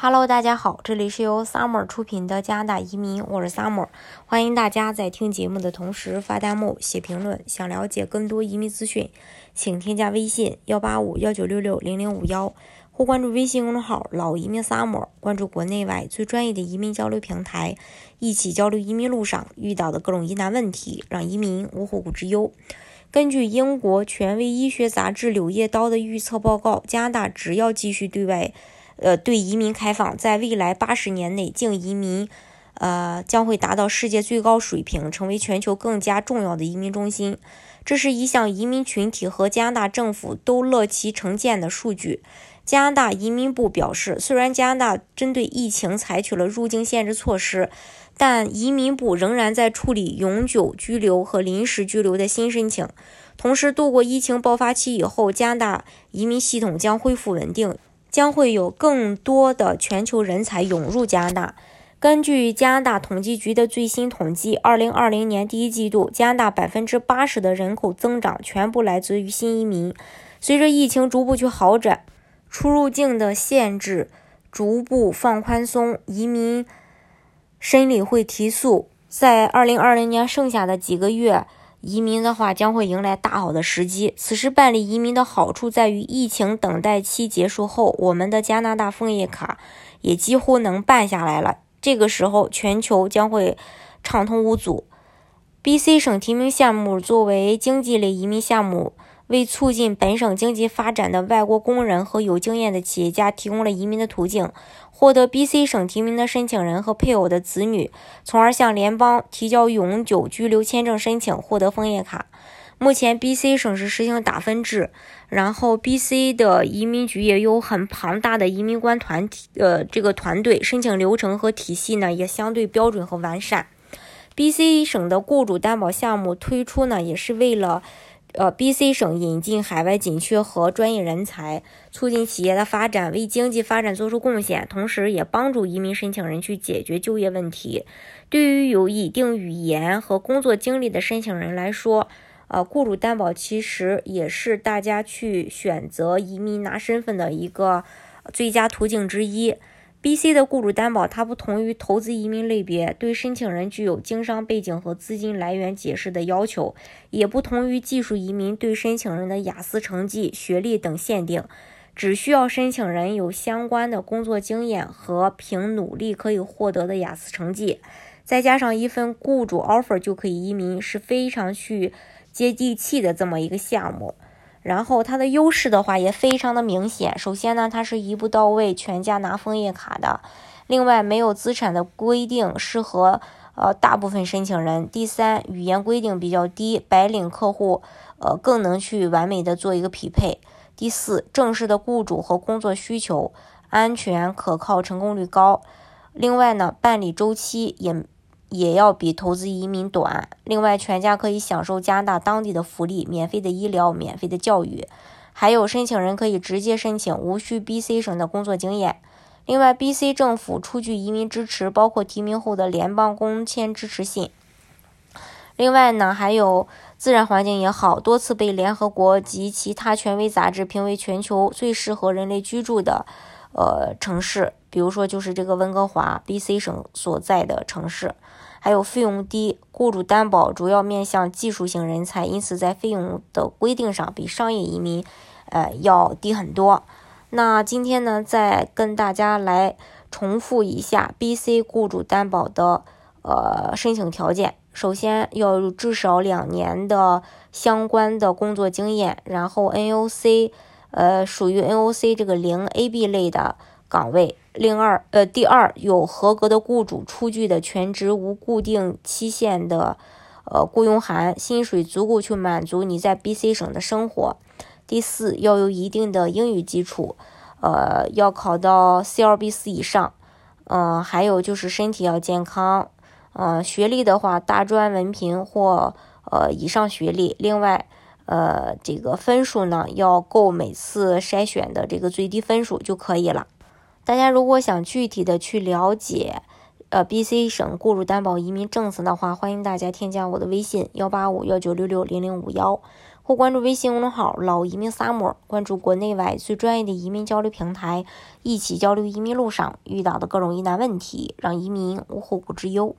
Hello，大家好，这里是由 Summer 出品的加拿大移民，我是 Summer，欢迎大家在听节目的同时发弹幕、写评论。想了解更多移民资讯，请添加微信幺八五幺九六六零零五幺，或关注微信公众号“老移民 Summer”，关注国内外最专业的移民交流平台，一起交流移民路上遇到的各种疑难问题，让移民无后顾之忧。根据英国权威医学杂志《柳叶刀》的预测报告，加拿大只要继续对外。呃，对移民开放，在未来八十年内，净移民，呃，将会达到世界最高水平，成为全球更加重要的移民中心。这是一项移民群体和加拿大政府都乐其成见的数据。加拿大移民部表示，虽然加拿大针对疫情采取了入境限制措施，但移民部仍然在处理永久居留和临时居留的新申请。同时，度过疫情爆发期以后，加拿大移民系统将恢复稳定。将会有更多的全球人才涌入加拿大。根据加拿大统计局的最新统计，二零二零年第一季度，加拿大百分之八十的人口增长全部来自于新移民。随着疫情逐步去好转，出入境的限制逐步放宽松，移民申理会提速。在二零二零年剩下的几个月。移民的话将会迎来大好的时机。此时办理移民的好处在于，疫情等待期结束后，我们的加拿大枫叶卡也几乎能办下来了。这个时候，全球将会畅通无阻。B.C 省提名项目作为经济类移民项目。为促进本省经济发展的外国工人和有经验的企业家提供了移民的途径。获得 B.C 省提名的申请人和配偶的子女，从而向联邦提交永久居留签证申请，获得枫叶卡。目前 B.C 省是实行打分制，然后 B.C 的移民局也有很庞大的移民官团体，呃，这个团队申请流程和体系呢也相对标准和完善。B.C 省的雇主担保项目推出呢，也是为了。呃，B.C 省引进海外紧缺和专业人才，促进企业的发展，为经济发展做出贡献，同时也帮助移民申请人去解决就业问题。对于有一定语言和工作经历的申请人来说，呃，雇主担保其实也是大家去选择移民拿身份的一个最佳途径之一。B.C 的雇主担保，它不同于投资移民类别，对申请人具有经商背景和资金来源解释的要求，也不同于技术移民对申请人的雅思成绩、学历等限定，只需要申请人有相关的工作经验和凭努力可以获得的雅思成绩，再加上一份雇主 offer 就可以移民，是非常去接地气的这么一个项目。然后它的优势的话也非常的明显。首先呢，它是一步到位，全家拿枫叶卡的。另外，没有资产的规定，适合呃大部分申请人。第三，语言规定比较低，白领客户呃更能去完美的做一个匹配。第四，正式的雇主和工作需求，安全可靠，成功率高。另外呢，办理周期也。也要比投资移民短。另外，全家可以享受加拿大当地的福利，免费的医疗、免费的教育，还有申请人可以直接申请，无需 B.C 省的工作经验。另外，B.C 政府出具移民支持，包括提名后的联邦工签支持信。另外呢，还有自然环境也好，多次被联合国及其他权威杂志评为全球最适合人类居住的呃城市。比如说，就是这个温哥华，B.C 省所在的城市。还有费用低，雇主担保主要面向技术型人才，因此在费用的规定上比商业移民，呃要低很多。那今天呢，再跟大家来重复一下 BC 雇主担保的呃申请条件。首先要有至少两年的相关的工作经验，然后 NOC，呃属于 NOC 这个零 AB 类的岗位。另二，呃，第二，有合格的雇主出具的全职无固定期限的，呃，雇佣函，薪水足够去满足你在 BC 省的生活。第四，要有一定的英语基础，呃，要考到 CLB 四以上，嗯，还有就是身体要健康，嗯，学历的话，大专文凭或呃以上学历。另外，呃，这个分数呢，要够每次筛选的这个最低分数就可以了。大家如果想具体的去了解，呃，B.C 省雇主担保移民政策的话，欢迎大家添加我的微信幺八五幺九六六零零五幺。或关注微信公众号“老移民 summer”，关注国内外最专业的移民交流平台，一起交流移民路上遇到的各种疑难问题，让移民无后顾之忧。